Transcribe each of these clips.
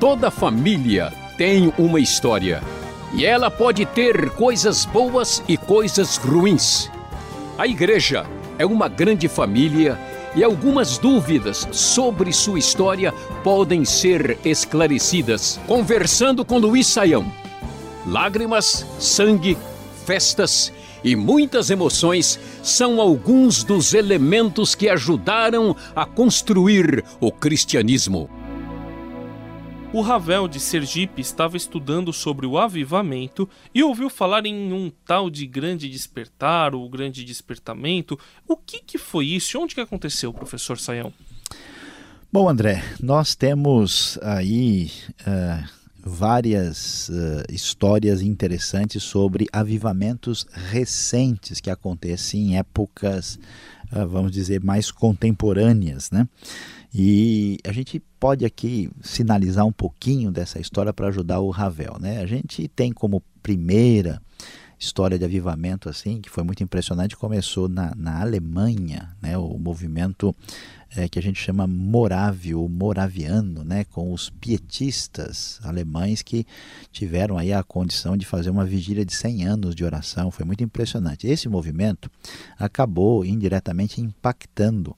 Toda família tem uma história. E ela pode ter coisas boas e coisas ruins. A igreja é uma grande família e algumas dúvidas sobre sua história podem ser esclarecidas conversando com Luiz Saião. Lágrimas, sangue, festas e muitas emoções são alguns dos elementos que ajudaram a construir o cristianismo. O Ravel de Sergipe estava estudando sobre o avivamento e ouviu falar em um tal de grande despertar ou grande despertamento. O que, que foi isso? Onde que aconteceu, professor Saião? Bom, André, nós temos aí uh, várias uh, histórias interessantes sobre avivamentos recentes que acontecem em épocas, uh, vamos dizer, mais contemporâneas, né? E a gente pode aqui sinalizar um pouquinho dessa história para ajudar o Ravel. Né? A gente tem como primeira história de avivamento assim que foi muito impressionante começou na, na Alemanha né o movimento é, que a gente chama morávio moraviano né com os pietistas alemães que tiveram aí a condição de fazer uma vigília de 100 anos de oração foi muito impressionante esse movimento acabou indiretamente impactando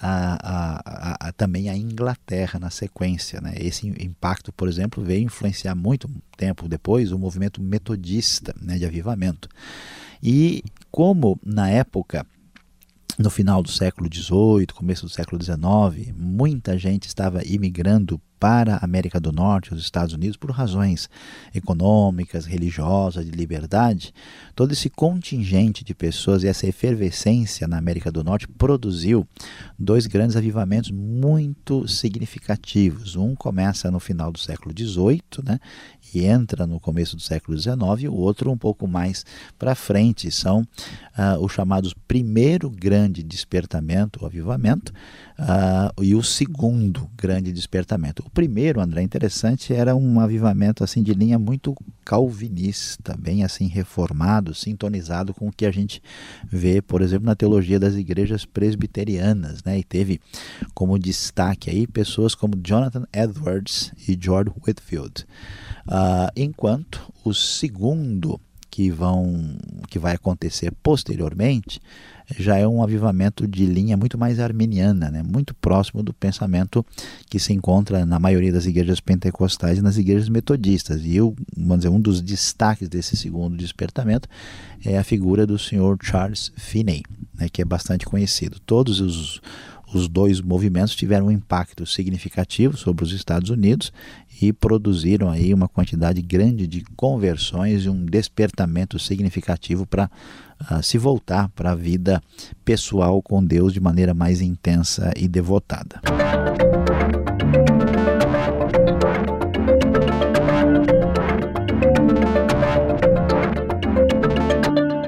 a, a, a, também a Inglaterra na sequência. Né? Esse impacto, por exemplo, veio influenciar muito tempo depois o movimento metodista né, de avivamento. E como na época no final do século XVIII, começo do século XIX, muita gente estava imigrando para a América do Norte, os Estados Unidos, por razões econômicas, religiosas, de liberdade, todo esse contingente de pessoas e essa efervescência na América do Norte produziu dois grandes avivamentos muito significativos. Um começa no final do século XVIII né, e entra no começo do século XIX, e o outro um pouco mais para frente. São uh, os chamados primeiro grande despertamento, o avivamento, uh, e o segundo grande despertamento. Primeiro, André, interessante, era um avivamento assim de linha muito calvinista, bem assim reformado, sintonizado com o que a gente vê, por exemplo, na teologia das igrejas presbiterianas, né? E teve como destaque aí pessoas como Jonathan Edwards e George Whitfield. Uh, enquanto o segundo que vão que vai acontecer posteriormente já é um avivamento de linha muito mais arminiana, né? muito próximo do pensamento que se encontra na maioria das igrejas pentecostais e nas igrejas metodistas. E eu, vamos dizer, um dos destaques desse segundo despertamento é a figura do senhor Charles Finney, né? que é bastante conhecido. Todos os os dois movimentos tiveram um impacto significativo sobre os Estados Unidos e produziram aí uma quantidade grande de conversões e um despertamento significativo para uh, ah, se voltar para a vida pessoal com Deus de maneira mais intensa e devotada.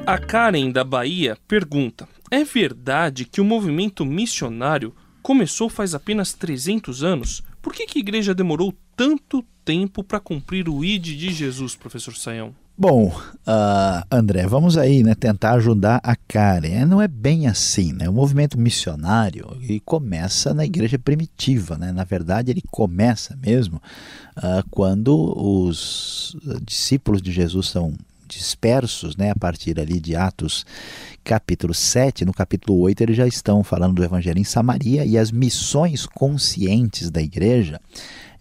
A Karen da Bahia pergunta: é verdade que o movimento missionário começou faz apenas 300 anos? Por que, que a igreja demorou tanto tempo para cumprir o ID de Jesus, professor Saião? Bom, uh, André, vamos aí né, tentar ajudar a Karen. Não é bem assim, né? O movimento missionário ele começa na igreja primitiva, né? Na verdade, ele começa mesmo uh, quando os discípulos de Jesus são dispersos, né, a partir ali de Atos capítulo 7, no capítulo 8 eles já estão falando do evangelho em Samaria e as missões conscientes da igreja,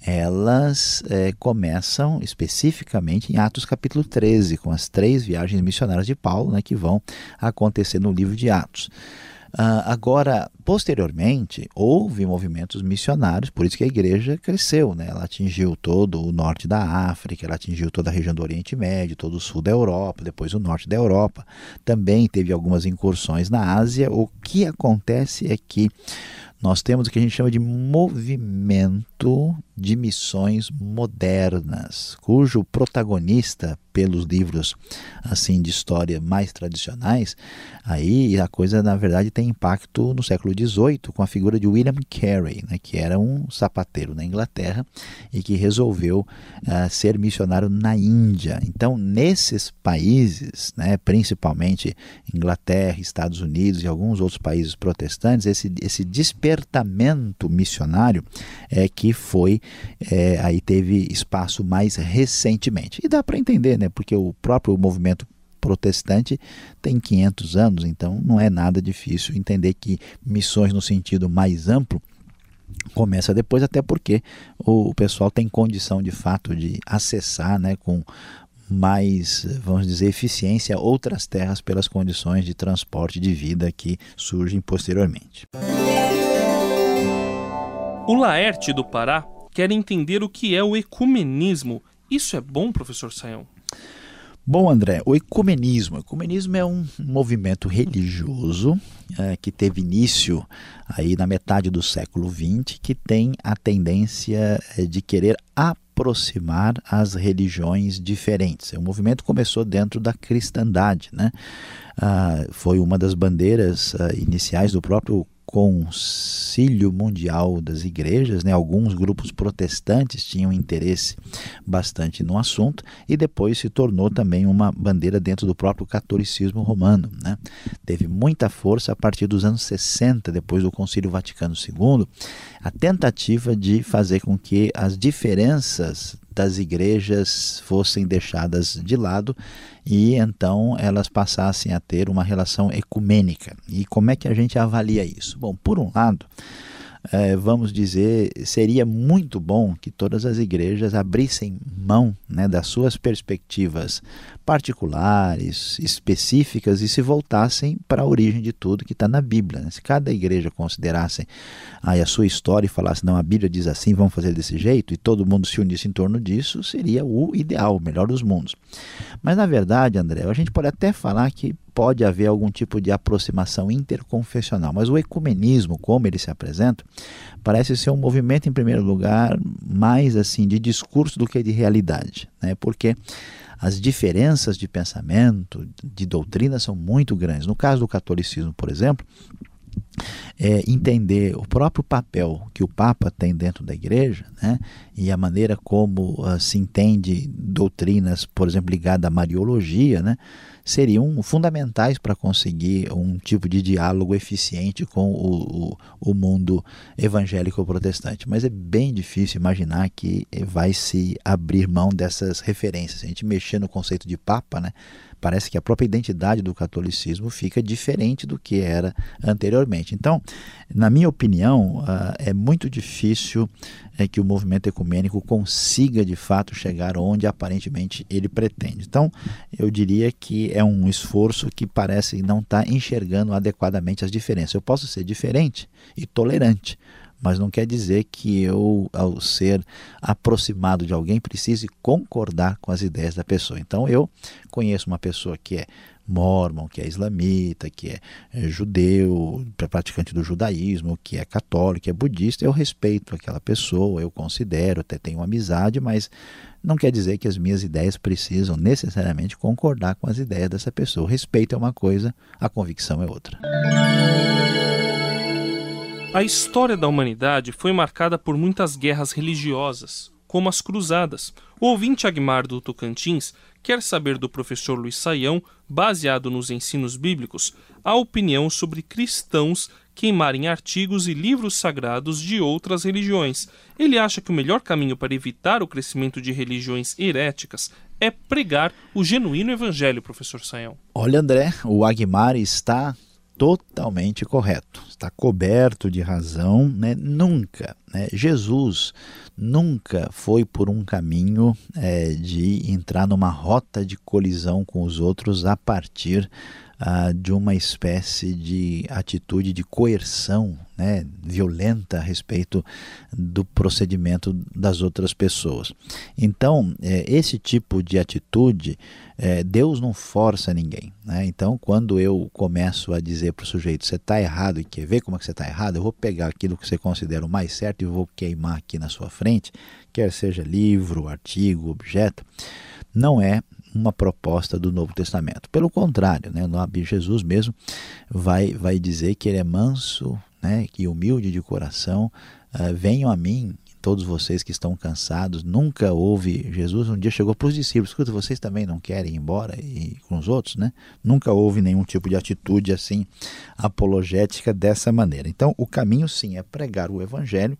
elas é, começam especificamente em Atos capítulo 13, com as três viagens missionárias de Paulo, né, que vão acontecer no livro de Atos. Uh, agora, posteriormente, houve movimentos missionários, por isso que a igreja cresceu. Né? Ela atingiu todo o norte da África, ela atingiu toda a região do Oriente Médio, todo o sul da Europa, depois o norte da Europa. Também teve algumas incursões na Ásia. O que acontece é que nós temos o que a gente chama de movimento de missões modernas, cujo protagonista pelos livros assim de história mais tradicionais, aí a coisa na verdade tem impacto no século XVIII com a figura de William Carey, né, que era um sapateiro na Inglaterra e que resolveu uh, ser missionário na Índia. Então, nesses países, né, principalmente Inglaterra, Estados Unidos e alguns outros países protestantes, esse, esse despertamento missionário é que foi é, aí teve espaço mais recentemente. E dá para entender, né? Porque o próprio movimento protestante tem 500 anos, então não é nada difícil entender que missões no sentido mais amplo começa depois, até porque o pessoal tem condição de fato de acessar né, com mais, vamos dizer, eficiência outras terras pelas condições de transporte de vida que surgem posteriormente. O Laerte do Pará quer entender o que é o ecumenismo. Isso é bom, professor Saião? Bom, André, o ecumenismo. O ecumenismo é um movimento religioso é, que teve início aí na metade do século XX, que tem a tendência é, de querer aproximar as religiões diferentes. O movimento começou dentro da cristandade, né? Ah, foi uma das bandeiras ah, iniciais do próprio Concílio Mundial das Igrejas, né? alguns grupos protestantes tinham interesse bastante no assunto e depois se tornou também uma bandeira dentro do próprio catolicismo romano. Né? Teve muita força a partir dos anos 60, depois do Concílio Vaticano II, a tentativa de fazer com que as diferenças das igrejas fossem deixadas de lado e então elas passassem a ter uma relação ecumênica. E como é que a gente avalia isso? Bom, por um lado, é, vamos dizer, seria muito bom que todas as igrejas abrissem mão né, das suas perspectivas particulares, específicas e se voltassem para a origem de tudo que está na Bíblia. Né? Se cada igreja considerasse aí, a sua história e falasse, não, a Bíblia diz assim, vamos fazer desse jeito, e todo mundo se unisse em torno disso, seria o ideal, o melhor dos mundos. Mas na verdade, André, a gente pode até falar que pode haver algum tipo de aproximação interconfessional, mas o ecumenismo, como ele se apresenta, parece ser um movimento, em primeiro lugar, mais assim de discurso do que de realidade, né? porque as diferenças de pensamento, de doutrina, são muito grandes. No caso do catolicismo, por exemplo, é, entender o próprio papel que o Papa tem dentro da igreja né, e a maneira como uh, se entende doutrinas, por exemplo, ligadas à Mariologia, né, seriam fundamentais para conseguir um tipo de diálogo eficiente com o, o, o mundo evangélico protestante. Mas é bem difícil imaginar que vai se abrir mão dessas referências. A gente mexer no conceito de Papa, né? parece que a própria identidade do catolicismo fica diferente do que era anteriormente. Então, na minha opinião, uh, é muito difícil é, que o movimento ecumênico consiga de fato chegar onde aparentemente ele pretende. Então, eu diria que é um esforço que parece não estar tá enxergando adequadamente as diferenças. Eu posso ser diferente e tolerante, mas não quer dizer que eu, ao ser aproximado de alguém, precise concordar com as ideias da pessoa. Então, eu conheço uma pessoa que é mormon, que é islamita, que é, é judeu, praticante do judaísmo, que é católico, que é budista, eu respeito aquela pessoa, eu considero, até tenho amizade, mas não quer dizer que as minhas ideias precisam necessariamente concordar com as ideias dessa pessoa. O respeito é uma coisa, a convicção é outra. A história da humanidade foi marcada por muitas guerras religiosas, como as cruzadas. O ouvinte Agmar do Tocantins quer saber do professor Luiz Saião, baseado nos ensinos bíblicos, a opinião sobre cristãos queimarem artigos e livros sagrados de outras religiões. Ele acha que o melhor caminho para evitar o crescimento de religiões heréticas é pregar o genuíno evangelho, professor Saião. Olha, André, o Agmar está totalmente correto, está coberto de razão, né? nunca, né? Jesus nunca foi por um caminho é, de entrar numa rota de colisão com os outros a partir ah, de uma espécie de atitude de coerção né, violenta a respeito do procedimento das outras pessoas. Então, é, esse tipo de atitude, é, Deus não força ninguém. Né? Então, quando eu começo a dizer para o sujeito, você está errado e quer ver como é que você está errado, eu vou pegar aquilo que você considera o mais certo e vou queimar aqui na sua frente, quer seja livro, artigo, objeto, não é uma proposta do Novo Testamento. Pelo contrário, né, Jesus mesmo vai, vai dizer que ele é manso né, e humilde de coração. Uh, venham a mim, todos vocês que estão cansados, nunca houve. Jesus um dia chegou para os discípulos: escuta, vocês também não querem ir embora e com os outros, né? Nunca houve nenhum tipo de atitude assim apologética dessa maneira. Então, o caminho sim é pregar o evangelho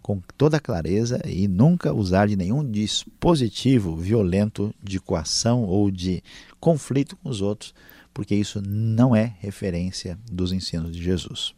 com toda clareza e nunca usar de nenhum dispositivo violento de coação ou de conflito com os outros, porque isso não é referência dos ensinos de Jesus.